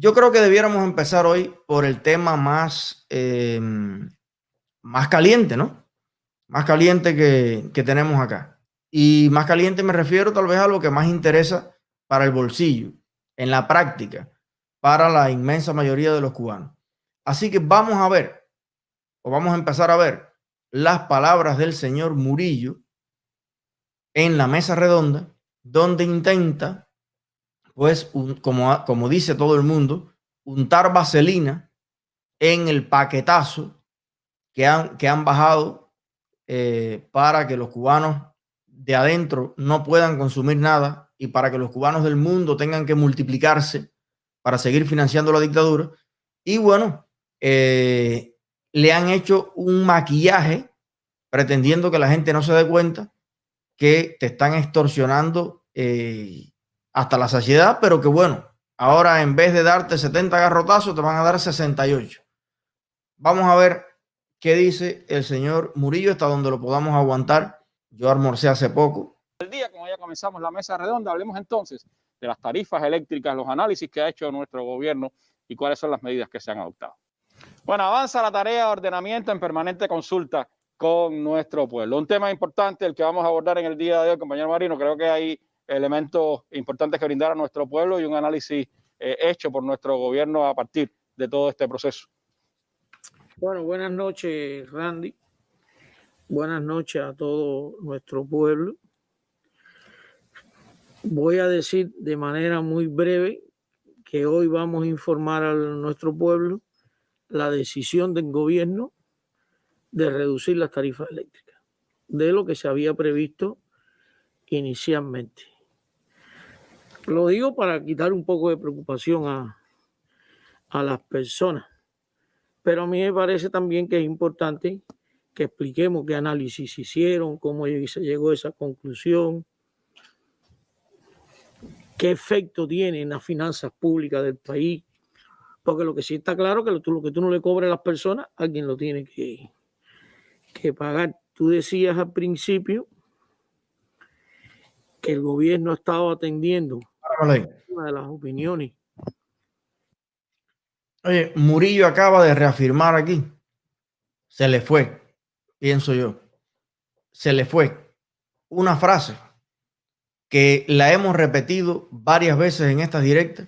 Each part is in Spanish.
yo creo que debiéramos empezar hoy por el tema más, em, más caliente, ¿no? Más caliente que, que tenemos acá. Y más caliente me refiero tal vez a lo que más interesa para el bolsillo, en la práctica, para la inmensa mayoría de los cubanos. Así que vamos a ver, o vamos a empezar a ver las palabras del señor Murillo en la mesa redonda, donde intenta, pues, como, como dice todo el mundo, untar vaselina en el paquetazo que han, que han bajado eh, para que los cubanos de adentro no puedan consumir nada y para que los cubanos del mundo tengan que multiplicarse para seguir financiando la dictadura. Y bueno, eh, le han hecho un maquillaje pretendiendo que la gente no se dé cuenta que te están extorsionando eh, hasta la saciedad, pero que bueno, ahora en vez de darte 70 garrotazos, te van a dar 68. Vamos a ver qué dice el señor Murillo hasta donde lo podamos aguantar yo almorcé hace poco. El día, como ya comenzamos la mesa redonda, hablemos entonces de las tarifas eléctricas, los análisis que ha hecho nuestro gobierno y cuáles son las medidas que se han adoptado. Bueno, avanza la tarea de ordenamiento en permanente consulta con nuestro pueblo. Un tema importante, el que vamos a abordar en el día de hoy, compañero Marino. Creo que hay elementos importantes que brindar a nuestro pueblo y un análisis eh, hecho por nuestro gobierno a partir de todo este proceso. Bueno, buenas noches, Randy. Buenas noches a todo nuestro pueblo. Voy a decir de manera muy breve que hoy vamos a informar a nuestro pueblo la decisión del gobierno de reducir las tarifas eléctricas de lo que se había previsto inicialmente. Lo digo para quitar un poco de preocupación a, a las personas, pero a mí me parece también que es importante que expliquemos qué análisis hicieron, cómo se llegó a esa conclusión, qué efecto tiene en las finanzas públicas del país, porque lo que sí está claro que lo, lo que tú no le cobres a las personas, alguien lo tiene que, que pagar. Tú decías al principio que el gobierno ha estado atendiendo una de las opiniones. Oye, Murillo acaba de reafirmar aquí, se le fue pienso yo, se le fue una frase que la hemos repetido varias veces en estas directas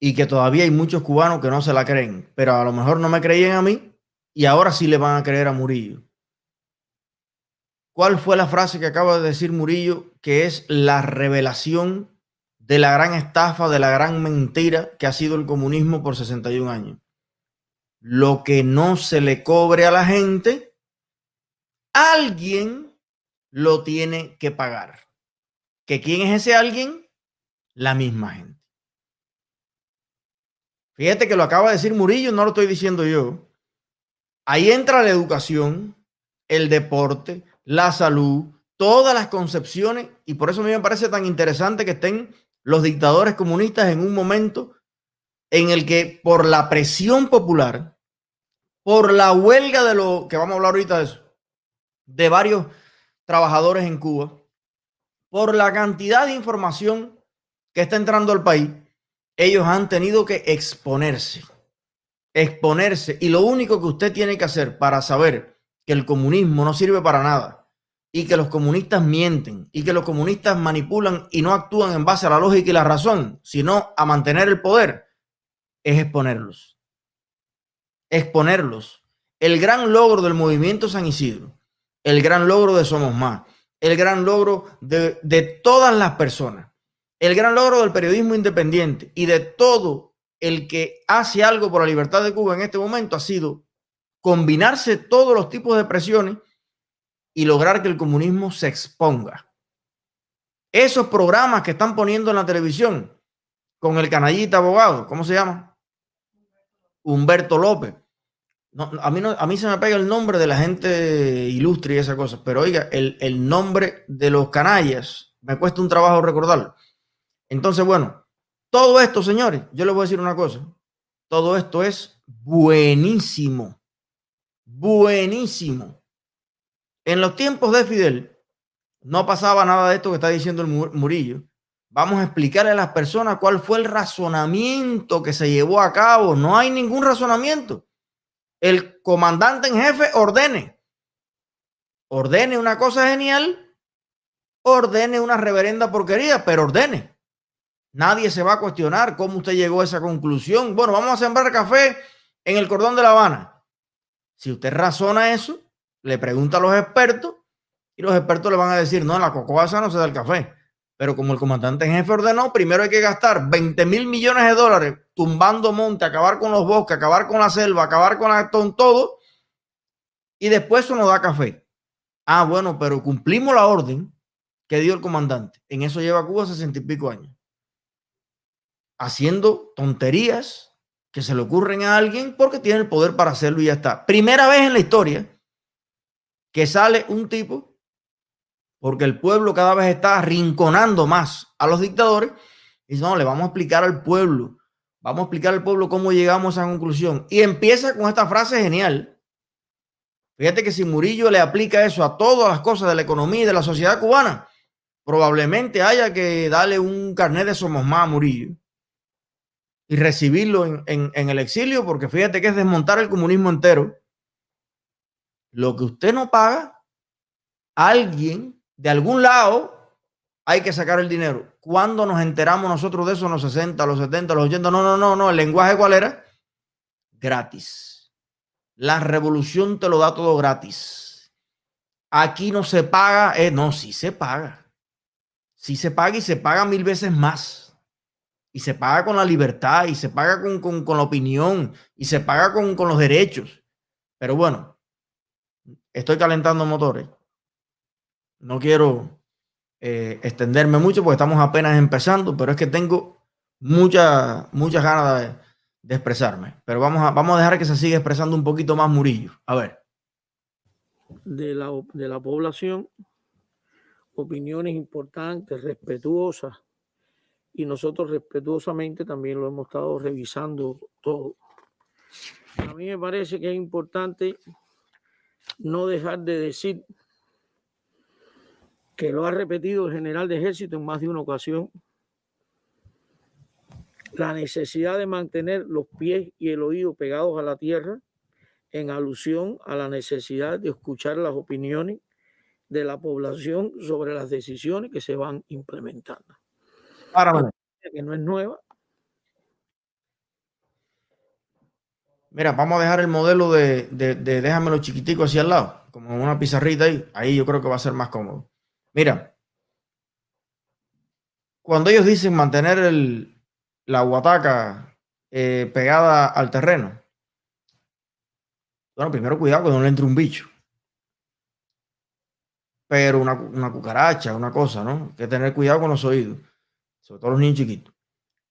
y que todavía hay muchos cubanos que no se la creen, pero a lo mejor no me creían a mí y ahora sí le van a creer a Murillo. ¿Cuál fue la frase que acaba de decir Murillo que es la revelación de la gran estafa, de la gran mentira que ha sido el comunismo por 61 años? Lo que no se le cobre a la gente, alguien lo tiene que pagar. ¿Que quién es ese alguien? La misma gente. Fíjate que lo acaba de decir Murillo, no lo estoy diciendo yo. Ahí entra la educación, el deporte, la salud, todas las concepciones, y por eso a mí me parece tan interesante que estén los dictadores comunistas en un momento en el que por la presión popular, por la huelga de lo que vamos a hablar ahorita de eso, de varios trabajadores en Cuba por la cantidad de información que está entrando al país. Ellos han tenido que exponerse, exponerse. Y lo único que usted tiene que hacer para saber que el comunismo no sirve para nada y que los comunistas mienten y que los comunistas manipulan y no actúan en base a la lógica y la razón, sino a mantener el poder, es exponerlos. Exponerlos. El gran logro del movimiento San Isidro el gran logro de Somos Más, el gran logro de, de todas las personas, el gran logro del periodismo independiente y de todo el que hace algo por la libertad de Cuba en este momento ha sido combinarse todos los tipos de presiones y lograr que el comunismo se exponga. Esos programas que están poniendo en la televisión con el canallita abogado, ¿cómo se llama? Humberto López a, mí no, a mí se me pega el nombre de la gente ilustre y esa cosa, pero oiga, el, el nombre de los canallas me cuesta un trabajo recordarlo. Entonces, bueno, todo esto, señores, yo les voy a decir una cosa. Todo esto es buenísimo. Buenísimo. En los tiempos de Fidel no pasaba nada de esto que está diciendo el Murillo. Vamos a explicarle a las personas cuál fue el razonamiento que se llevó a cabo. No hay ningún razonamiento. El comandante en jefe ordene. Ordene una cosa genial, ordene una reverenda porquería, pero ordene. Nadie se va a cuestionar cómo usted llegó a esa conclusión. Bueno, vamos a sembrar café en el cordón de La Habana. Si usted razona eso, le pregunta a los expertos y los expertos le van a decir, no, la cocoa no se da el café. Pero como el comandante en jefe ordenó, primero hay que gastar 20 mil millones de dólares tumbando monte, acabar con los bosques, acabar con la selva, acabar con, la, con todo, y después eso nos da café. Ah, bueno, pero cumplimos la orden que dio el comandante. En eso lleva Cuba sesenta y pico años. Haciendo tonterías que se le ocurren a alguien porque tiene el poder para hacerlo y ya está. Primera vez en la historia que sale un tipo, porque el pueblo cada vez está arrinconando más a los dictadores, y no, le vamos a explicar al pueblo, vamos a explicar al pueblo cómo llegamos a esa conclusión. Y empieza con esta frase genial. Fíjate que si Murillo le aplica eso a todas las cosas de la economía y de la sociedad cubana, probablemente haya que darle un carnet de Somos Más a Murillo y recibirlo en, el exilio, porque fíjate que es desmontar el comunismo entero. Lo que usted no paga, alguien de algún lado hay que sacar el dinero. ¿Cuándo nos enteramos nosotros de eso? Los 60, los 70, los 80. No, no, no, no. ¿El lenguaje cuál era? Gratis. La revolución te lo da todo gratis. Aquí no se paga. Eh, no, sí se paga. Sí se paga y se paga mil veces más y se paga con la libertad y se paga con, la opinión y se paga con, los derechos. Pero bueno, estoy calentando motores. No quiero eh, extenderme mucho porque estamos apenas empezando, pero es que tengo muchas muchas ganas de, de, expresarme. Pero vamos a, vamos a dejar que se siga expresando un poquito más Murillo. A ver. De la, de la población, opiniones importantes, respetuosas y nosotros respetuosamente también lo hemos estado revisando todo. A mí me parece que es importante no dejar de decir que lo ha repetido el general de ejército en más de una ocasión, la necesidad de mantener los pies y el oído pegados a la tierra en alusión a la necesidad de escuchar las opiniones de la población sobre las decisiones que se van implementando que no es nueva. Mira, vamos a dejar el modelo de, de, déjamelo chiquitico así al lado, como una pizarrita ahí. Ahí yo creo que va a ser más cómodo. Mira, cuando ellos dicen mantener el, la guataca eh, pegada al terreno, bueno, primero cuidado que no le entre un bicho. Pero una, una cucaracha, una cosa, ¿no? Hay que tener cuidado con los oídos sobre todo los niños chiquitos.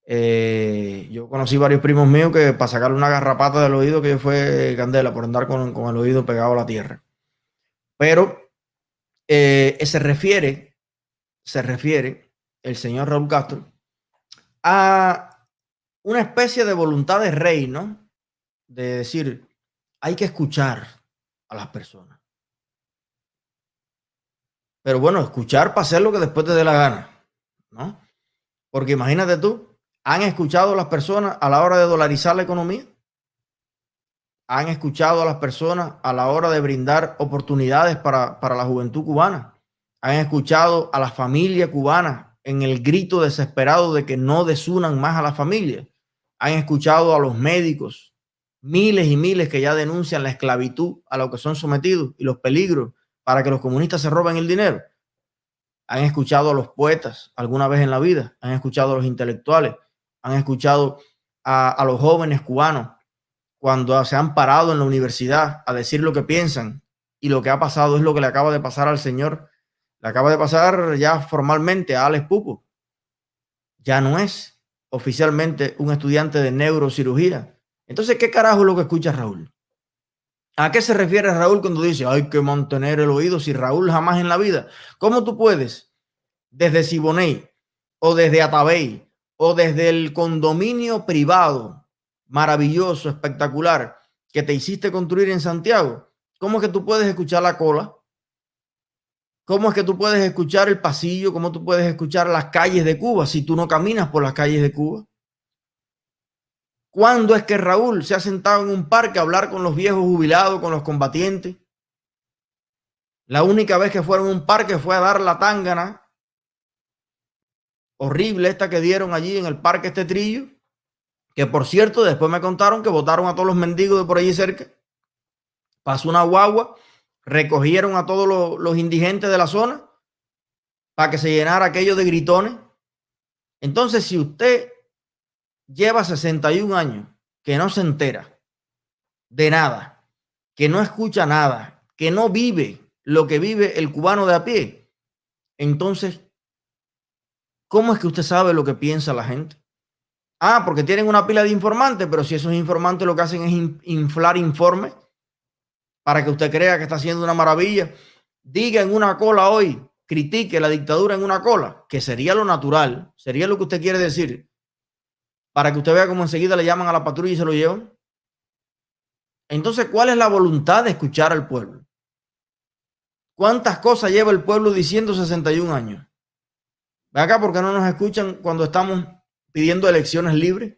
Eh, yo conocí varios primos míos que para sacarle una garrapata del oído que fue candela por andar con, el oído pegado a la tierra. Pero eh, se refiere, se refiere el señor Raúl Castro a una especie de voluntad de rey, ¿no? De decir, hay que escuchar a las personas. Pero bueno, escuchar para hacer lo que después te dé la gana, ¿no? Porque imagínate tú, ¿han escuchado a las personas a la hora de dolarizar la economía? ¿Han escuchado a las personas a la hora de brindar oportunidades para, la juventud cubana? ¿Han escuchado a las familias cubanas en el grito desesperado de que no desunan más a la familia? ¿Han escuchado a los médicos, miles y miles que ya denuncian la esclavitud a lo que son sometidos y los peligros para que los comunistas se roben el dinero? han escuchado a los poetas alguna vez en la vida, han escuchado a los intelectuales, han escuchado a, los jóvenes cubanos cuando se han parado en la universidad a decir lo que piensan y lo que ha pasado es lo que le acaba de pasar al señor, le acaba de pasar ya formalmente a Alex Pupo. Ya no es oficialmente un estudiante de neurocirugía. Entonces, ¿qué carajo es lo que escucha Raúl? ¿A qué se refiere Raúl cuando dice hay que mantener el oído si Raúl jamás en la vida? ¿Cómo tú puedes desde Siboney o desde Atabey o desde el condominio privado maravilloso, espectacular que te hiciste construir en Santiago? ¿Cómo es que tú puedes escuchar la cola? ¿Cómo es que tú puedes escuchar el pasillo? ¿Cómo tú puedes escuchar las calles de Cuba si tú no caminas por las calles de Cuba? ¿Cuándo es que Raúl se ha sentado en un parque a hablar con los viejos jubilados, con los combatientes? La única vez que fueron a un parque fue a dar la tángana horrible esta que dieron allí en el parque este trillo, que por cierto después me contaron que votaron a todos los mendigos de por allí cerca. Pasó una guagua recogieron a todos los, indigentes de la zona para que se llenara aquello de gritones. Entonces, si usted lleva 61 años que no se entera de nada, que no escucha nada, que no vive lo que vive el cubano de a pie, entonces, ¿cómo es que usted sabe lo que piensa la gente? Ah, porque tienen una pila de informantes, pero si esos informantes lo que hacen es inflar informes para que usted crea que está haciendo una maravilla. Diga en una cola hoy, critique la dictadura en una cola, que sería lo natural, sería lo que usted quiere decir, para que usted vea cómo enseguida le llaman a la patrulla y se lo llevan. Entonces, ¿cuál es la voluntad de escuchar al pueblo? ¿Cuántas cosas lleva el pueblo diciendo 61 años? Ve acá porque no nos escuchan cuando estamos pidiendo elecciones libres.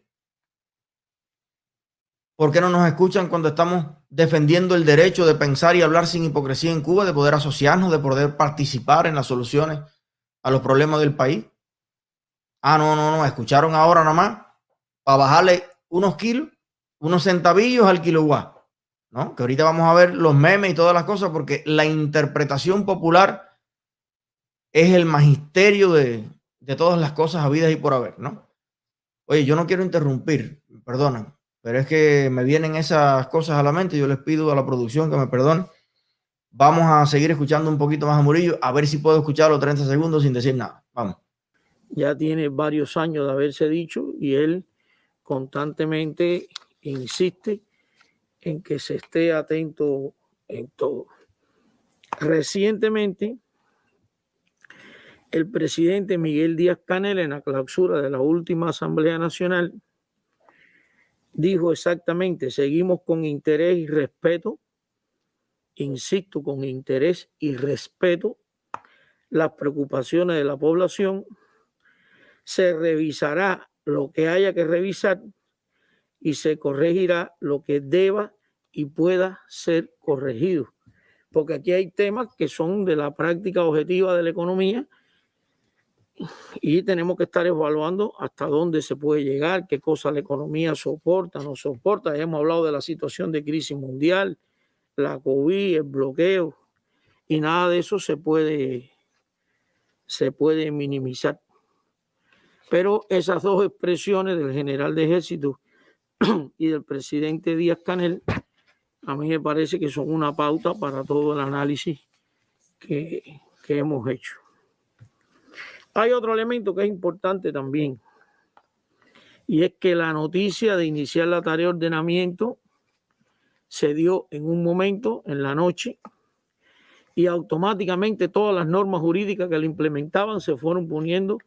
¿Por qué no nos escuchan cuando estamos defendiendo el derecho de pensar y hablar sin hipocresía en Cuba, de poder asociarnos, de poder participar en las soluciones a los problemas del país? Ah, no, no, no, escucharon ahora nada más para bajarle unos kilos, unos centavillos al kilowatt, ¿no? Que ahorita vamos a ver los memes y todas las cosas, porque la interpretación popular es el magisterio de, de todas las cosas habidas y por haber, ¿no? Oye, yo no quiero interrumpir, perdona, pero es que me vienen esas cosas a la mente. Yo les pido a la producción que me perdone. Vamos a seguir escuchando un poquito más a Murillo, a ver si puedo escucharlo 30 segundos sin decir nada. Vamos. Ya tiene varios años de haberse dicho y él constantemente insiste en que se esté atento en todo. Recientemente, el presidente Miguel Díaz Canel, en la clausura de la última Asamblea Nacional, dijo exactamente, seguimos con interés y respeto, insisto, con interés y respeto las preocupaciones de la población, se revisará lo que haya que revisar y se corregirá lo que deba y pueda ser corregido. Porque aquí hay temas que son de la práctica objetiva de la economía y tenemos que estar evaluando hasta dónde se puede llegar, qué cosas la economía soporta, no soporta. Hemos hablado de la situación de crisis mundial, la COVID, el bloqueo, y nada de eso se puede, se puede minimizar. Pero esas dos expresiones del general de ejército y del presidente Díaz Canel, a mí me parece que son una pauta para todo el análisis que, que hemos hecho. Hay otro elemento que es importante también, y es que la noticia de iniciar la tarea de ordenamiento se dio en un momento, en la noche, y automáticamente todas las normas jurídicas que la implementaban se fueron poniendo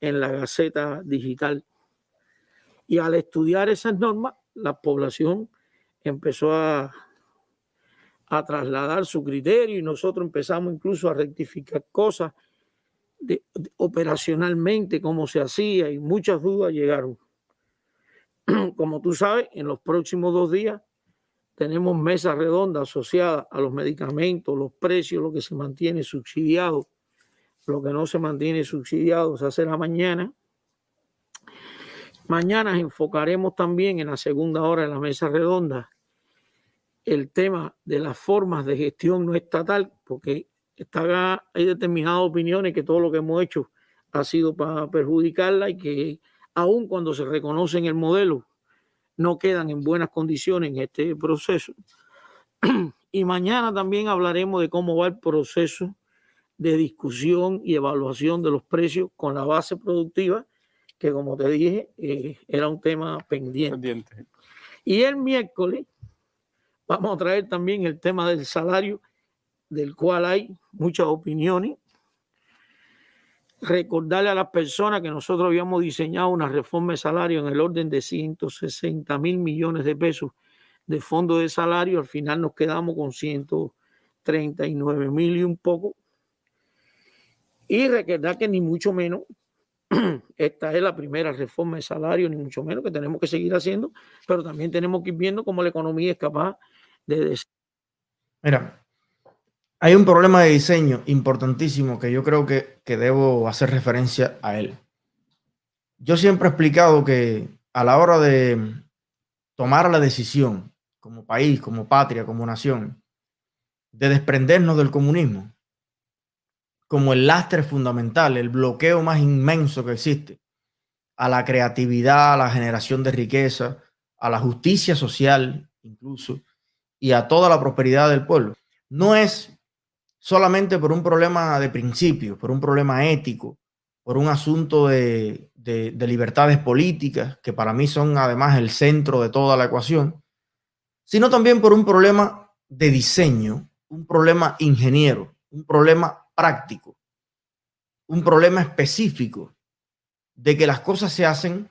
en la Gaceta Digital. Y al estudiar esas normas, la población empezó a, a trasladar su criterio y nosotros empezamos incluso a rectificar cosas operacionalmente cómo se hacía y muchas dudas llegaron. Como tú sabes, en los próximos dos días tenemos mesa redonda asociada a los medicamentos, los precios, lo que se mantiene subsidiado, lo que no se mantiene subsidiado se hace la mañana. Mañana enfocaremos también en la segunda hora de la mesa redonda el tema de las formas de gestión no estatal, porque está, hay determinadas opiniones que todo lo que hemos hecho ha sido para perjudicarla y que aun cuando se reconoce en el modelo, no quedan en buenas condiciones en este proceso. Y mañana también hablaremos de cómo va el proceso de discusión y evaluación de los precios con la base productiva, que como te dije, eh, era un tema pendiente. pendiente. Y el miércoles vamos a traer también el tema del salario del cual hay muchas opiniones. Recordarle a las personas que nosotros habíamos diseñado una reforma de salario en el orden de 160 mil millones de pesos de fondo de salario. Al final nos quedamos con 139 mil y un poco. Y recordar que ni mucho menos esta es la primera reforma de salario, ni mucho menos que tenemos que seguir haciendo, pero también tenemos que ir viendo cómo la economía es capaz de... Mira, hay un problema de diseño importantísimo que yo creo que, que debo hacer referencia a él. Yo siempre he explicado que a la hora de tomar la decisión como país, como patria, como nación, de desprendernos del comunismo, como el lastre fundamental, el bloqueo más inmenso que existe a la creatividad, a la generación de riqueza, a la justicia social incluso, y a toda la prosperidad del pueblo. No es solamente por un problema de principio, por un problema ético, por un asunto de, de, de, libertades políticas, que para mí son además el centro de toda la ecuación, sino también por un problema de diseño, un problema ingeniero, un problema práctico, un problema específico de que las cosas se hacen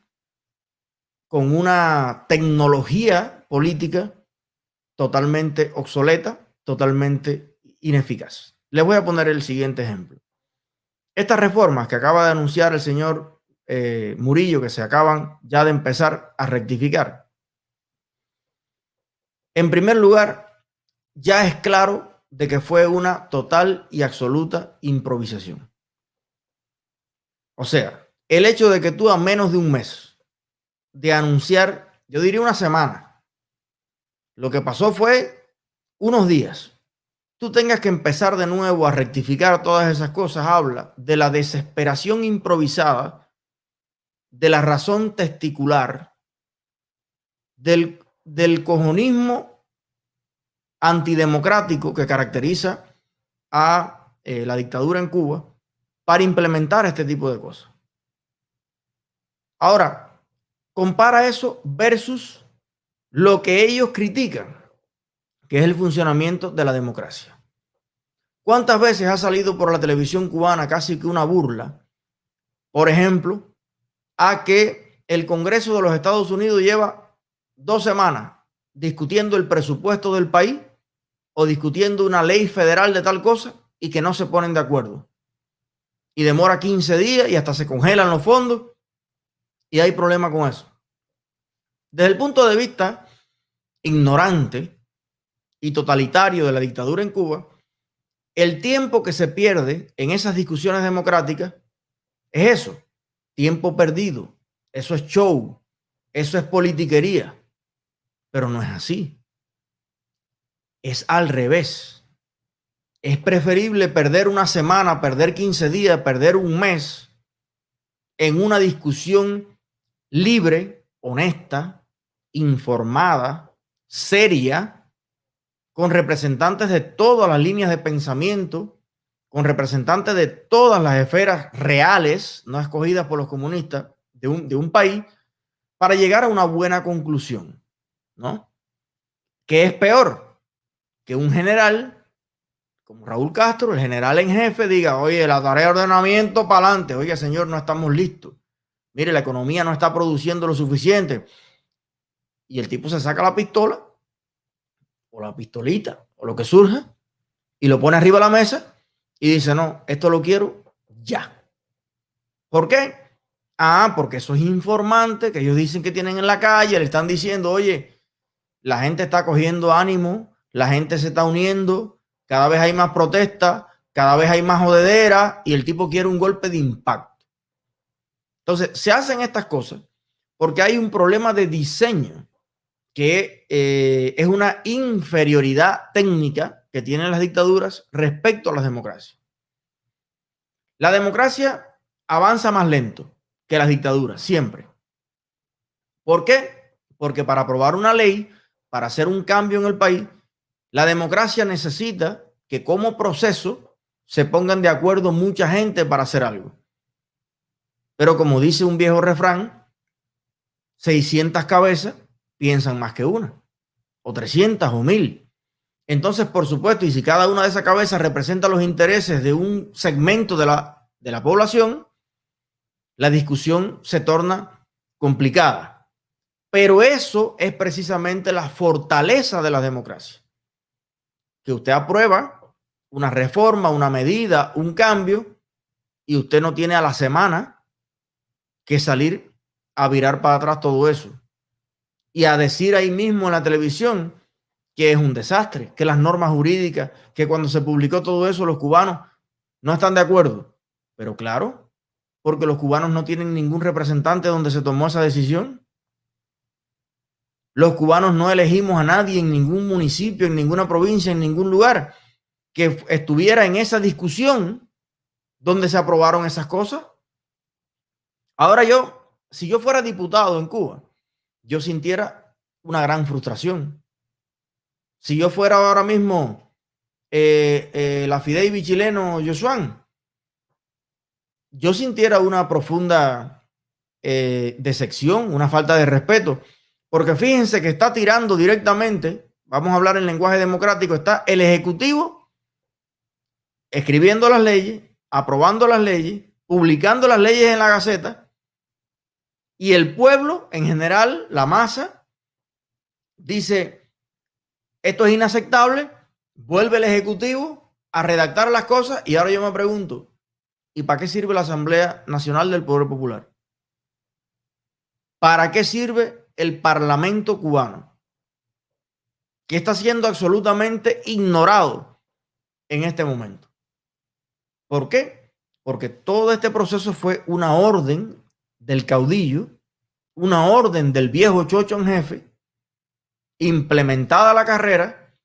con una tecnología política totalmente obsoleta, totalmente ineficaz. Les voy a poner el siguiente ejemplo. Estas reformas que acaba de anunciar el señor eh, Murillo, que se acaban ya de empezar a rectificar. En primer lugar, ya es claro de que fue una total y absoluta improvisación. O sea, el hecho de que tú a menos de un mes de anunciar, yo diría una semana, lo que pasó fue unos días, tú tengas que empezar de nuevo a rectificar todas esas cosas, habla de la desesperación improvisada, de la razón testicular, del, del cojonismo antidemocrático que caracteriza a eh, la dictadura en Cuba para implementar este tipo de cosas. Ahora, compara eso versus lo que ellos critican, que es el funcionamiento de la democracia. ¿Cuántas veces ha salido por la televisión cubana casi que una burla, por ejemplo, a que el Congreso de los Estados Unidos lleva dos semanas discutiendo el presupuesto del país o discutiendo una ley federal de tal cosa y que no se ponen de acuerdo. Y demora 15 días y hasta se congelan los fondos y hay problema con eso. Desde el punto de vista ignorante y totalitario de la dictadura en Cuba, el tiempo que se pierde en esas discusiones democráticas es eso, tiempo perdido. Eso es show, eso es politiquería, pero no es así es al revés. Es preferible perder una semana, perder 15 días, perder un mes en una discusión libre, honesta, informada, seria, con representantes de todas las líneas de pensamiento, con representantes de todas las esferas reales, no escogidas por los comunistas, de un, de un país, para llegar a una buena conclusión, ¿no? ¿Qué es peor? que un general como Raúl Castro, el general en jefe, diga, oye, la tarea de ordenamiento para adelante, oye, señor, no estamos listos. Mire, la economía no está produciendo lo suficiente. Y el tipo se saca la pistola o la pistolita o lo que surja y lo pone arriba de la mesa y dice, no, esto lo quiero ya. ¿Por qué? Ah, porque eso es informante que ellos dicen que tienen en la calle, le están diciendo, oye, la gente está cogiendo ánimo la gente se está uniendo, cada vez hay más protestas, cada vez hay más jodedera y el tipo quiere un golpe de impacto. Entonces, se hacen estas cosas porque hay un problema de diseño que eh, es una inferioridad técnica que tienen las dictaduras respecto a las democracias. La democracia avanza más lento que las dictaduras, siempre. ¿Por qué? Porque para aprobar una ley, para hacer un cambio en el país, la democracia necesita que como proceso se pongan de acuerdo mucha gente para hacer algo. Pero como dice un viejo refrán, 600 cabezas piensan más que una, o 300 o 1000. Entonces, por supuesto, y si cada una de esas cabezas representa los intereses de un segmento de la, de la población, la discusión se torna complicada. Pero eso es precisamente la fortaleza de la democracia que usted aprueba una reforma, una medida, un cambio, y usted no tiene a la semana que salir a virar para atrás todo eso y a decir ahí mismo en la televisión que es un desastre, que las normas jurídicas, que cuando se publicó todo eso los cubanos no están de acuerdo. Pero claro, porque los cubanos no tienen ningún representante donde se tomó esa decisión. Los cubanos no elegimos a nadie en ningún municipio, en ninguna provincia, en ningún lugar que estuviera en esa discusión donde se aprobaron esas cosas. Ahora yo, si yo fuera diputado en Cuba, yo sintiera una gran frustración. Si yo fuera ahora mismo eh, eh, la Fidei chileno Josuan, yo sintiera una profunda eh, decepción, una falta de respeto, porque fíjense que está tirando directamente, vamos a hablar en lenguaje democrático, está el Ejecutivo escribiendo las leyes, aprobando las leyes, publicando las leyes en la Gaceta, y el pueblo en general, la masa, dice, esto es inaceptable, vuelve el Ejecutivo a redactar las cosas y ahora yo me pregunto, ¿Y para qué sirve la Asamblea Nacional del Poder Popular? ¿Para qué sirve el Parlamento cubano? Que está siendo absolutamente ignorado en este momento. ¿Por qué? Porque todo este proceso fue una orden del caudillo, una orden del viejo chocho en jefe, implementada la carrera,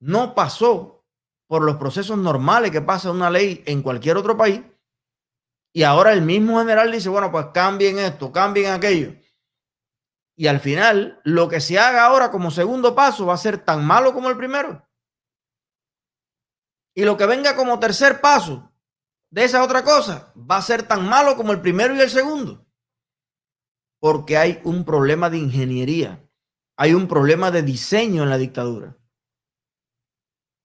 no pasó por los procesos normales que pasa una ley en cualquier otro país y ahora el mismo general dice, bueno, pues cambien esto, cambien aquello. Y al final, lo que se haga ahora como segundo paso va a ser tan malo como el primero. Y lo que venga como tercer paso de esa otra cosa va a ser tan malo como el primero y el segundo. Porque hay un problema de ingeniería, hay un problema de diseño en la dictadura.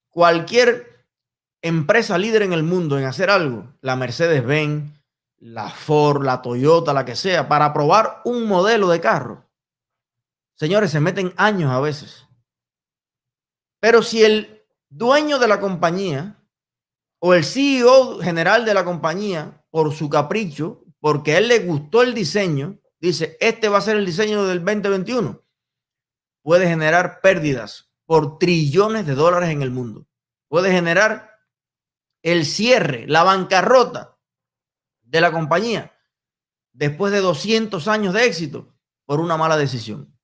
Cualquier empresa líder en el mundo en hacer algo, la Mercedes-Benz, la Ford, la Toyota, la que sea, para probar un modelo de carro. Señores, se meten años a veces. Pero si el dueño de la compañía o el CEO general de la compañía, por su capricho, porque a él le gustó el diseño, dice, este va a ser el diseño del 2021, puede generar pérdidas por trillones de dólares en el mundo. Puede generar el cierre, la bancarrota de la compañía después de 200 años de éxito por una mala decisión.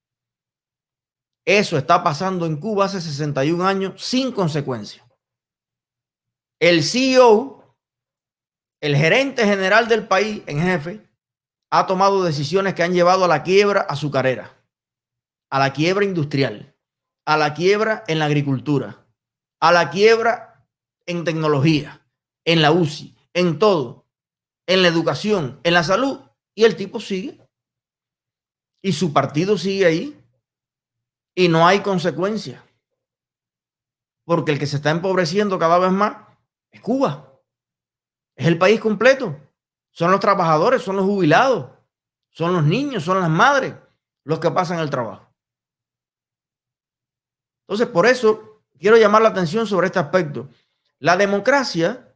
Eso está pasando en Cuba hace 61 años sin consecuencia. El CEO, el gerente general del país en jefe, ha tomado decisiones que han llevado a la quiebra azucarera, a la quiebra industrial, a la quiebra en la agricultura, a la quiebra en tecnología, en la UCI, en todo en la educación, en la salud, y el tipo sigue. Y su partido sigue ahí. Y no hay consecuencia. Porque el que se está empobreciendo cada vez más es Cuba. Es el país completo. Son los trabajadores, son los jubilados, son los niños, son las madres los que pasan el trabajo. Entonces, por eso quiero llamar la atención sobre este aspecto. La democracia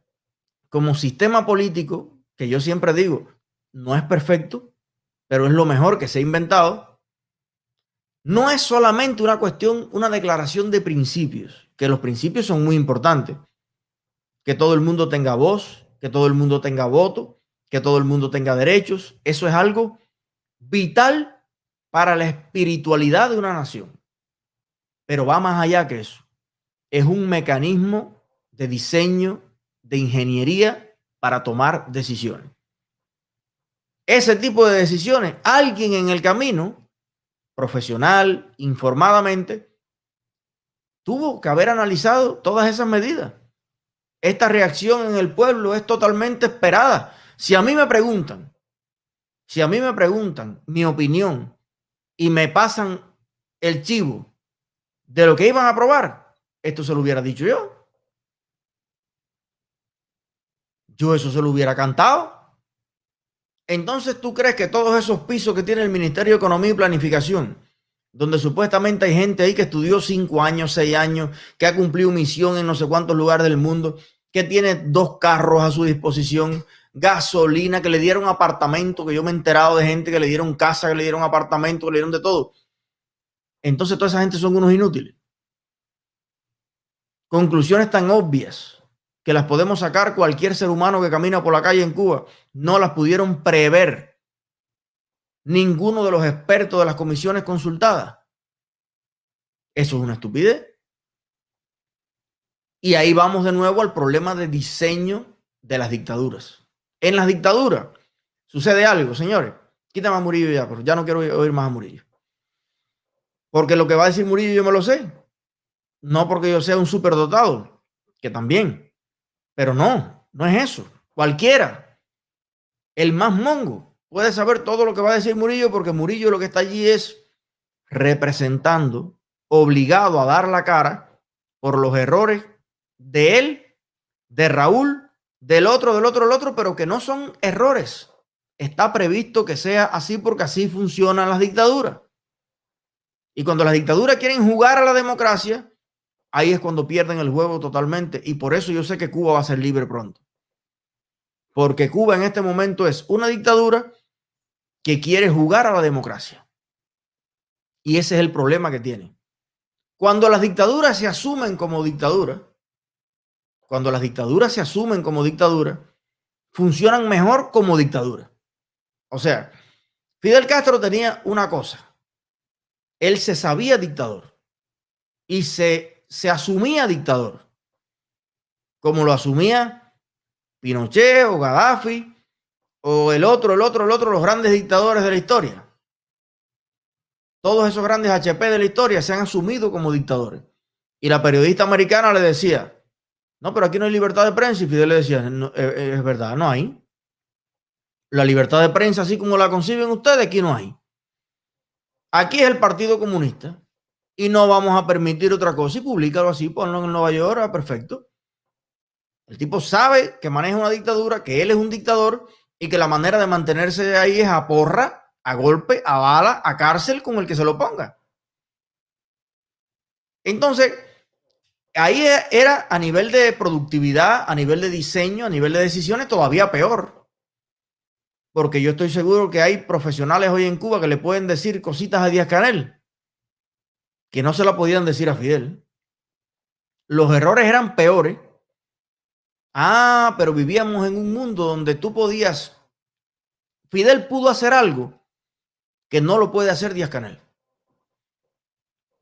como sistema político que yo siempre digo, no es perfecto, pero es lo mejor que se ha inventado, no es solamente una cuestión, una declaración de principios, que los principios son muy importantes, que todo el mundo tenga voz, que todo el mundo tenga voto, que todo el mundo tenga derechos, eso es algo vital para la espiritualidad de una nación. Pero va más allá que eso. Es un mecanismo de diseño, de ingeniería para tomar decisiones. Ese tipo de decisiones, alguien en el camino, profesional, informadamente, tuvo que haber analizado todas esas medidas. Esta reacción en el pueblo es totalmente esperada. Si a mí me preguntan, si a mí me preguntan mi opinión y me pasan el chivo de lo que iban a aprobar, esto se lo hubiera dicho yo. Yo eso se lo hubiera cantado. Entonces, ¿tú crees que todos esos pisos que tiene el Ministerio de Economía y Planificación, donde supuestamente hay gente ahí que estudió cinco años, seis años, que ha cumplido misión en no sé cuántos lugares del mundo, que tiene dos carros a su disposición, gasolina, que le dieron apartamento, que yo me he enterado de gente que le dieron casa, que le dieron apartamento, que le dieron de todo. Entonces toda esa gente son unos inútiles. Conclusiones tan obvias que las podemos sacar cualquier ser humano que camina por la calle en Cuba, no las pudieron prever ninguno de los expertos de las comisiones consultadas. Eso es una estupidez. Y ahí vamos de nuevo al problema de diseño de las dictaduras. En las dictaduras sucede algo, señores. Quítame a Murillo ya, pero ya no quiero oír más a Murillo. Porque lo que va a decir Murillo yo me lo sé. No porque yo sea un superdotado, que también. Pero no, no es eso. Cualquiera, el más mongo, puede saber todo lo que va a decir Murillo porque Murillo lo que está allí es representando, obligado a dar la cara por los errores de él, de Raúl, del otro, del otro, del otro, pero que no son errores. Está previsto que sea así porque así funcionan las dictaduras. Y cuando las dictaduras quieren jugar a la democracia, ahí es cuando pierden el juego totalmente. Y por eso yo sé que Cuba va a ser libre pronto. Porque Cuba en este momento es una dictadura que quiere jugar a la democracia. Y ese es el problema que tiene. Cuando las dictaduras se asumen como dictaduras, cuando las dictaduras se asumen como dictadura, funcionan mejor como dictadura. O sea, Fidel Castro tenía una cosa. Él se sabía dictador y se, se asumía dictador, como lo asumía Pinochet o Gaddafi o el otro, el otro, el otro, los grandes dictadores de la historia. Todos esos grandes HP de la historia se han asumido como dictadores. Y la periodista americana le decía, no, pero aquí no hay libertad de prensa. Y Fidel le decía, eh, eh, es verdad, no hay. La libertad de prensa, así como la conciben ustedes, aquí no hay. Aquí es el Partido Comunista y no vamos a permitir otra cosa. Y públicalo así, ponlo en Nueva York, ah, perfecto. El tipo sabe que maneja una dictadura, que él es un dictador y que la manera de mantenerse ahí es a porra, a golpe, a bala, a cárcel con el que se lo ponga. Entonces, ahí era a nivel de productividad, a nivel de diseño, a nivel de decisiones, todavía peor. Porque yo estoy seguro que hay profesionales hoy en Cuba que le pueden decir cositas a Díaz Canel que no se la podían decir a Fidel. Los errores eran peores. Ah, pero vivíamos en un mundo donde tú podías. Fidel pudo hacer algo que no lo puede hacer Díaz Canel.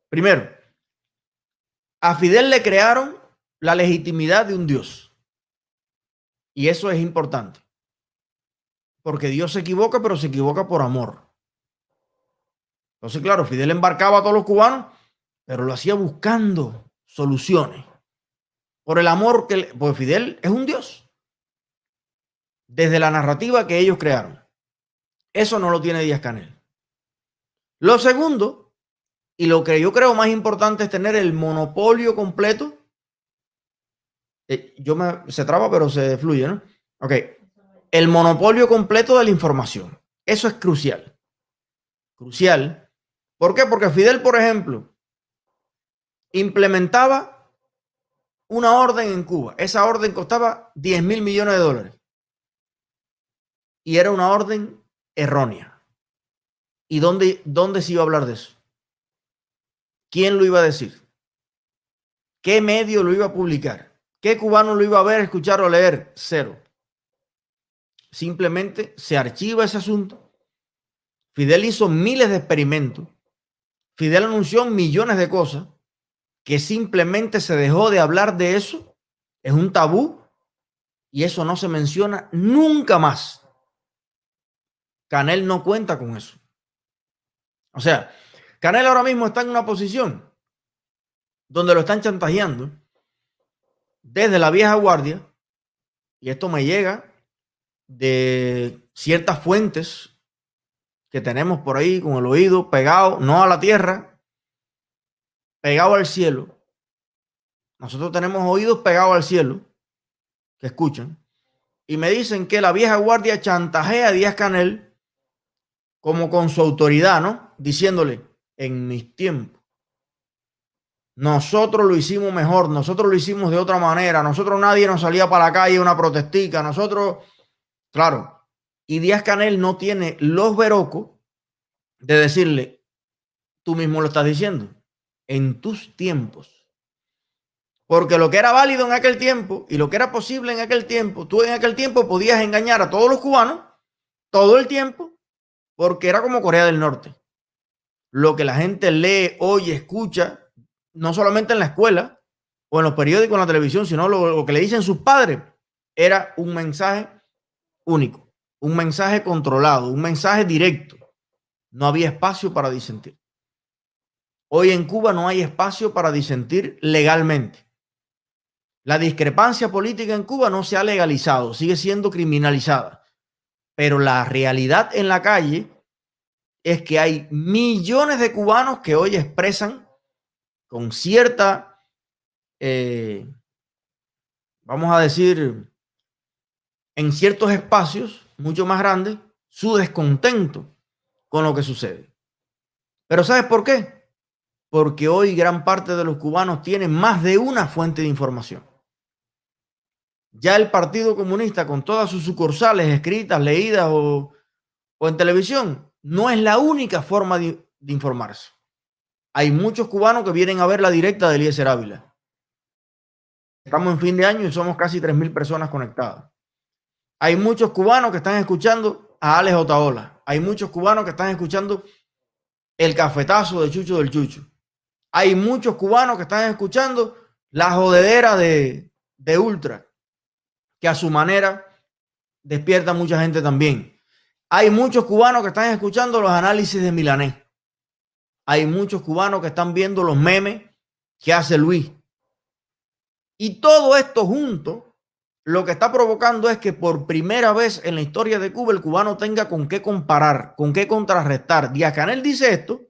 Primero, a Fidel le crearon la legitimidad de un Dios. Y eso es importante. Porque Dios se equivoca, pero se equivoca por amor. Entonces, claro, Fidel embarcaba a todos los cubanos, pero lo hacía buscando soluciones. Por el amor que... Pues Fidel es un Dios. Desde la narrativa que ellos crearon. Eso no lo tiene Díaz Canel. Lo segundo y lo que yo creo más importante es tener el monopolio completo. Eh, yo me, se traba, pero se fluye, ¿no? Ok. El monopolio completo de la información. Eso es crucial. Crucial. ¿Por qué? Porque Fidel, por ejemplo, implementaba una orden en Cuba. Esa orden costaba 10 mil millones de dólares. Y era una orden errónea. ¿Y dónde, dónde se iba a hablar de eso? ¿Quién lo iba a decir? ¿Qué medio lo iba a publicar? ¿Qué cubano lo iba a ver, escuchar o leer? Cero. Simplemente se archiva ese asunto. Fidel hizo miles de experimentos. Fidel anunció millones de cosas que simplemente se dejó de hablar de eso. Es un tabú y eso no se menciona nunca más. Canel no cuenta con eso. O sea, Canel ahora mismo está en una posición donde lo están chantajeando desde la vieja guardia, y esto me llega de ciertas fuentes que tenemos por ahí con el oído pegado, no a la tierra, pegado al cielo. Nosotros tenemos oídos pegados al cielo que escuchan y me dicen que la vieja guardia chantajea a Díaz Canel como con su autoridad, ¿no? Diciéndole, en mis tiempos. Nosotros lo hicimos mejor, nosotros lo hicimos de otra manera, nosotros nadie nos salía para la calle una protestica, nosotros Claro. Y Díaz Canel no tiene los verocos de decirle, tú mismo lo estás diciendo, en tus tiempos. Porque lo que era válido en aquel tiempo y lo que era posible en aquel tiempo, tú en aquel tiempo podías engañar a todos los cubanos todo el tiempo porque era como Corea del Norte. Lo que la gente lee, oye, escucha, no solamente en la escuela o en los periódicos, en la televisión, sino lo, lo que le dicen sus padres, era un mensaje único, un mensaje controlado, un mensaje directo. No había espacio para disentir. Hoy en Cuba no hay espacio para disentir legalmente. La discrepancia política en Cuba no se ha legalizado, sigue siendo criminalizada. Pero la realidad en la calle es que hay millones de cubanos que hoy expresan con cierta, eh, vamos a decir, en ciertos espacios mucho más grandes, su descontento con lo que sucede. Pero ¿sabes por qué? Porque hoy gran parte de los cubanos tienen más de una fuente de información. Ya el Partido Comunista, con todas sus sucursales escritas, leídas o, en televisión, no es la única forma de, informarse. Hay muchos cubanos que vienen a ver la directa de Eliezer Ávila. Estamos en fin de año y somos casi 3.000 personas conectadas. Hay muchos cubanos que están escuchando a Alex Otaola. Hay muchos cubanos que están escuchando el cafetazo de Chucho del Chucho. Hay muchos cubanos que están escuchando la jodedera de, de Ultra que a su manera despierta mucha gente también. Hay muchos cubanos que están escuchando los análisis de Milanés. Hay muchos cubanos que están viendo los memes que hace Luis. Y todo esto junto, lo que está provocando es que por primera vez en la historia de Cuba el cubano tenga con qué comparar, con qué contrarrestar. Díaz Canel dice esto.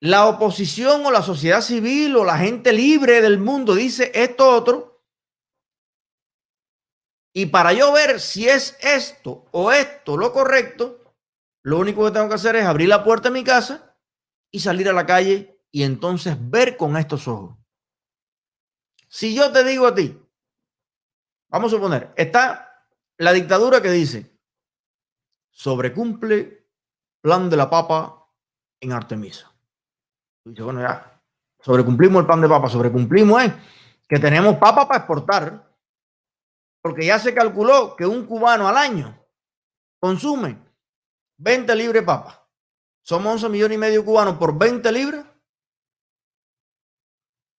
La oposición o la sociedad civil o la gente libre del mundo dice esto otro y para yo ver si es esto o esto lo correcto, lo único que tengo que hacer es abrir la puerta de mi casa y salir a la calle y entonces ver con estos ojos. Si yo te digo a ti, vamos a suponer, está la dictadura que dice, sobrecumple plan de la papa en Artemisa. Dice, bueno, ya, sobrecumplimos el plan de papa, sobrecumplimos, ¿eh? Que tenemos papa para exportar porque ya se calculó que un cubano al año consume 20 libras de papa. Somos 11 millones y medio cubanos por 20 libras.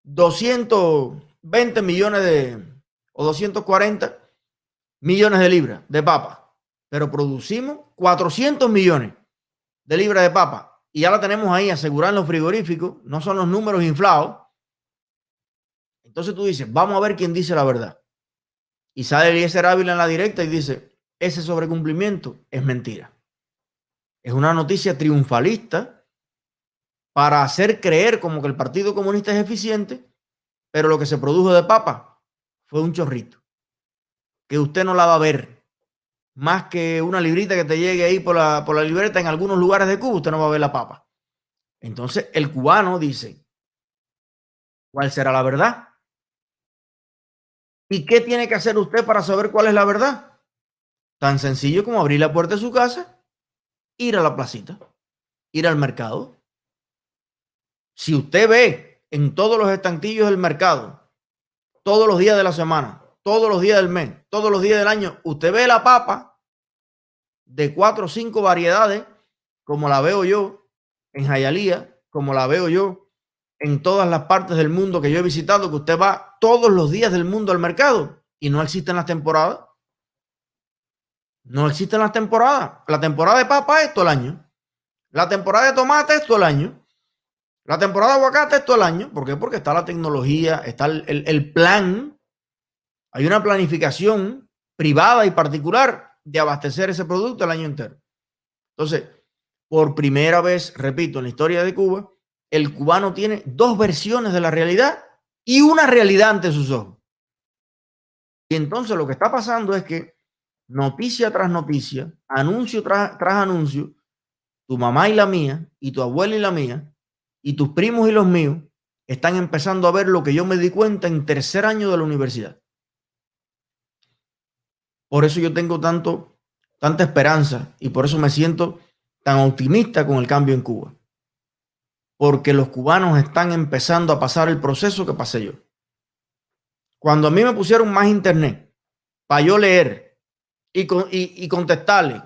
220 millones de, o 240 millones de libras de papa. Pero producimos 400 millones de libras de papa. Y ya la tenemos ahí asegurada en los frigoríficos. No son los números inflados. Entonces tú dices, vamos a ver quién dice la verdad. Y sale Eliezer Ávila en la directa y dice, ese sobrecumplimiento es mentira. Es una noticia triunfalista para hacer creer como que el Partido Comunista es eficiente, pero lo que se produjo de papa fue un chorrito, que usted no la va a ver. Más que una librita que te llegue ahí por la, por la libreta en algunos lugares de Cuba, usted no va a ver la papa. Entonces el cubano dice, ¿cuál será la verdad? ¿Y qué tiene que hacer usted para saber cuál es la verdad? Tan sencillo como abrir la puerta de su casa, ir a la placita, ir al mercado. Si usted ve en todos los estantillos del mercado, todos los días de la semana, todos los días del mes, todos los días del año, usted ve la papa de cuatro o cinco variedades, como la veo yo en Jayalía, como la veo yo en todas las partes del mundo que yo he visitado, que usted va todos los días del mundo al mercado y no existen las temporadas. No existen las temporadas. La temporada de papa es todo el año. La temporada de tomate es todo el año. La temporada de aguacate es todo el año. ¿Por qué? Porque está la tecnología, está el, el plan. Hay una planificación privada y particular de abastecer ese producto el año entero. Entonces, por primera vez, repito, en la historia de Cuba, el cubano tiene dos versiones de la realidad y una realidad ante sus ojos. Y entonces lo que está pasando es que noticia tras noticia, anuncio tras, anuncio, tu mamá y la mía, y tu abuela y la mía, y tus primos y los míos, están empezando a ver lo que yo me di cuenta en tercer año de la universidad. Por eso yo tengo tanto, tanta esperanza y por eso me siento tan optimista con el cambio en Cuba. Porque los cubanos están empezando a pasar el proceso que pasé yo. Cuando a mí me pusieron más internet para yo leer y, y, contestarle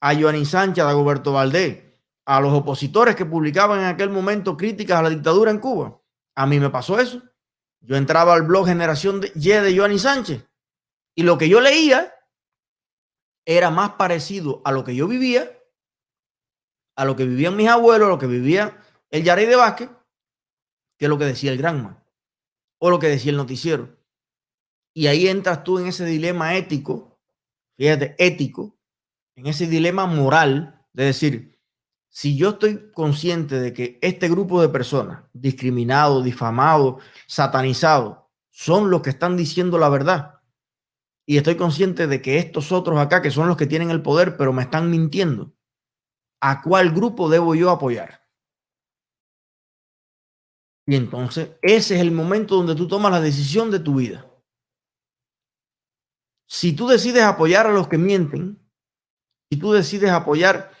a Joanín Sánchez, a Roberto Valdés, a los opositores que publicaban en aquel momento críticas a la dictadura en Cuba, a mí me pasó eso. Yo entraba al blog Generación Y de Joanín Sánchez y lo que yo leía era más parecido a lo que yo vivía, a lo que vivían mis abuelos, a lo que vivía el Yaray de Vázquez, que lo que decía el Granma o lo que decía el noticiero. Y ahí entras tú en ese dilema ético, fíjate, ético, en ese dilema moral de decir, si yo estoy consciente de que este grupo de personas, discriminados, difamados, satanizados, son los que están diciendo la verdad, y estoy consciente de que estos otros acá, que son los que tienen el poder, pero me están mintiendo, ¿a cuál grupo debo yo apoyar? Y entonces ese es el momento donde tú tomas la decisión de tu vida. Si tú decides apoyar a los que mienten, si tú decides apoyar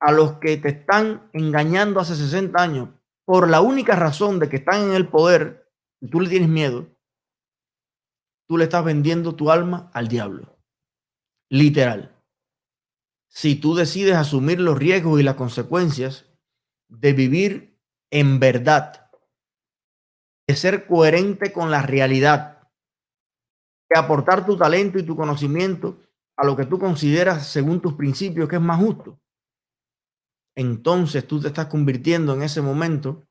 a los que te están engañando hace 60 años por la única razón de que están en el poder y tú le tienes miedo, tú le estás vendiendo tu alma al diablo. Literal. Si tú decides asumir los riesgos y las consecuencias de vivir en verdad, de ser coherente con la realidad, de aportar tu talento y tu conocimiento a lo que tú consideras según tus principios que es más justo, entonces tú te estás convirtiendo en ese momento,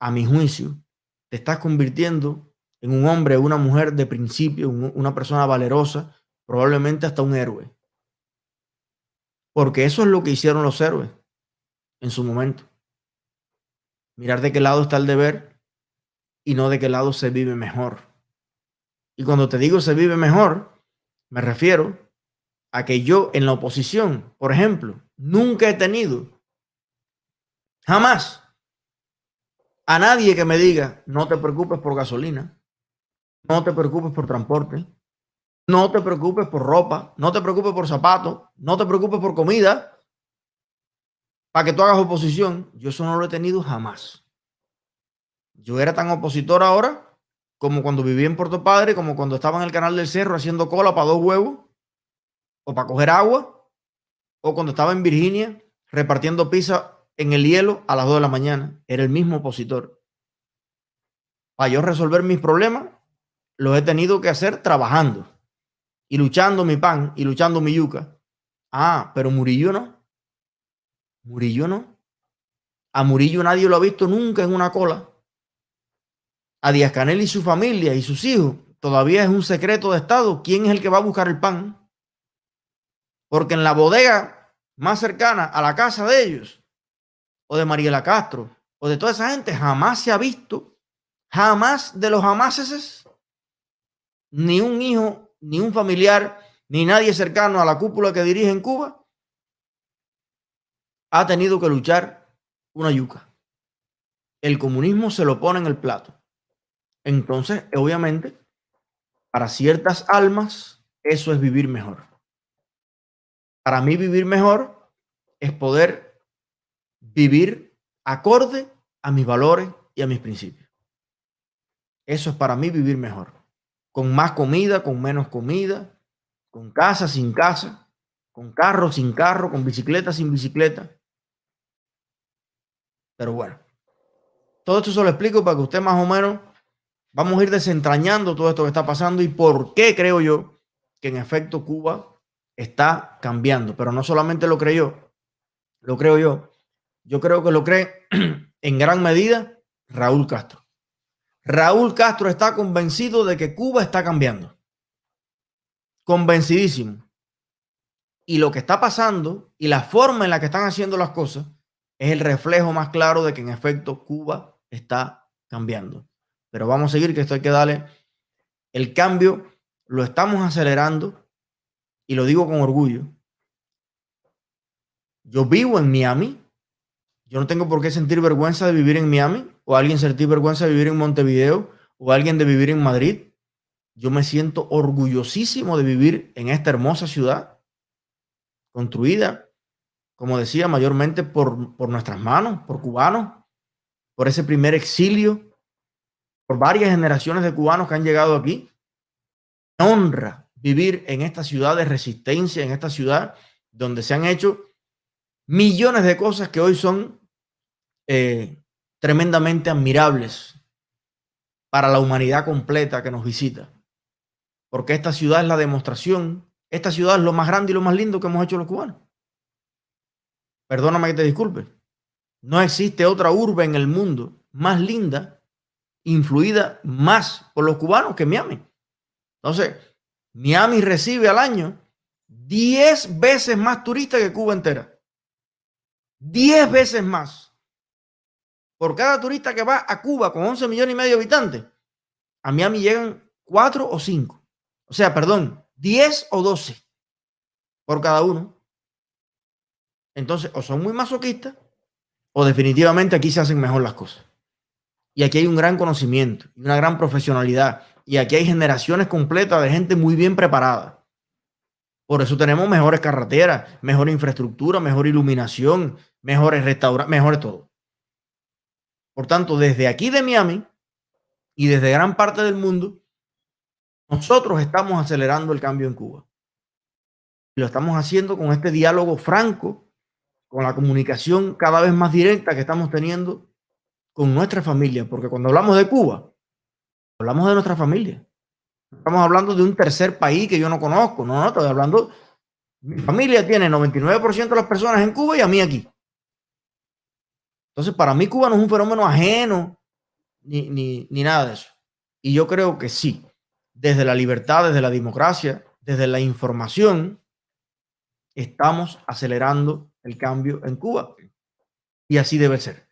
a mi juicio, te estás convirtiendo en un hombre una mujer de principio, una persona valerosa, probablemente hasta un héroe. Porque eso es lo que hicieron los héroes en su momento. Mirar de qué lado está el deber y no de qué lado se vive mejor. Y cuando te digo se vive mejor, me refiero a que yo en la oposición, por ejemplo, nunca he tenido, jamás, a nadie que me diga, no te preocupes por gasolina, no te preocupes por transporte. No te preocupes por ropa. No te preocupes por zapatos. No te preocupes por comida. Para que tú hagas oposición. Yo eso no lo he tenido jamás. Yo era tan opositor ahora como cuando vivía en Puerto Padre, como cuando estaba en el canal del Cerro haciendo cola para dos huevos o para coger agua, o cuando estaba en Virginia repartiendo pizza en el hielo a las 2 de la mañana. Era el mismo opositor. Para yo resolver mis problemas, lo he tenido que hacer trabajando y luchando mi pan y luchando mi yuca. Ah, pero Murillo no. Murillo no. A Murillo nadie lo ha visto nunca en una cola. A Díaz Canel y su familia y sus hijos todavía es un secreto de Estado quién es el que va a buscar el pan. Porque en la bodega más cercana a la casa de ellos, o de Mariela Castro, o de toda esa gente, jamás se ha visto, jamás de los jamases ni un hijo, ni un familiar, ni nadie cercano a la cúpula que dirige en Cuba ha tenido que luchar una yuca. El comunismo se lo pone en el plato. Entonces, obviamente, para ciertas almas, eso es vivir mejor. Para mí vivir mejor es poder vivir acorde a mis valores y a mis principios. Eso es para mí vivir mejor con más comida, con menos comida, con casa, sin casa, con carro, sin carro, con bicicleta, sin bicicleta. Pero bueno, todo esto se lo explico para que usted más o menos vamos a ir desentrañando todo esto que está pasando y por qué creo yo que en efecto Cuba está cambiando. Pero no solamente lo creyó, lo creo yo. Yo creo que lo cree en gran medida Raúl Castro. Raúl Castro está convencido de que Cuba está cambiando. Convencidísimo. Y lo que está pasando y la forma en la que están haciendo las cosas es el reflejo más claro de que en efecto Cuba está cambiando. Pero vamos a seguir, que esto hay que darle el cambio, lo estamos acelerando y lo digo con orgullo. Yo vivo en Miami, yo no tengo por qué sentir vergüenza de vivir en Miami o alguien sentir vergüenza de vivir en Montevideo o alguien de vivir en Madrid. yo me siento orgullosísimo de vivir en esta hermosa ciudad, construida, como decía, mayormente por, por nuestras manos, por cubanos, por ese primer exilio, por varias generaciones de cubanos que han llegado aquí. honra vivir en esta ciudad de resistencia, en esta ciudad donde se han hecho millones de cosas que hoy son eh, tremendamente admirables para la humanidad completa que nos visita. Porque esta ciudad es la demostración, esta ciudad es lo más grande y lo más lindo que hemos hecho los cubanos. Perdóname que te disculpe. No existe otra urbe en el mundo más linda, influida más por los cubanos que Miami. Entonces, Miami recibe al año 10 veces más turistas que Cuba entera. 10 veces más por cada turista que va a Cuba con 11 millones y medio de habitantes, a Miami llegan 4 o 5. O sea, perdón, 10 o 12 por cada uno. Entonces, o son muy masoquistas o definitivamente aquí se hacen mejor las cosas. Y aquí hay un gran conocimiento una gran profesionalidad. Y aquí hay generaciones completas de gente muy bien preparada. Por eso tenemos mejores carreteras, mejor infraestructura, mejor iluminación, mejores restaurantes, mejor todo. Por tanto, desde aquí de Miami y desde gran parte del mundo, nosotros estamos acelerando el cambio en Cuba. Lo estamos haciendo con este diálogo franco, con la comunicación cada vez más directa que estamos teniendo con nuestra familia. Porque cuando hablamos de Cuba, hablamos de nuestra familia. Estamos hablando de un tercer país que yo no conozco. No, no, estoy hablando. Mi familia tiene 99% de las personas en Cuba y a mí aquí. Entonces, para mí Cuba no es un fenómeno ajeno ni, ni, nada de eso. Y yo creo que sí, desde la libertad, desde la democracia, desde la información, estamos acelerando el cambio en Cuba. Y así debe ser.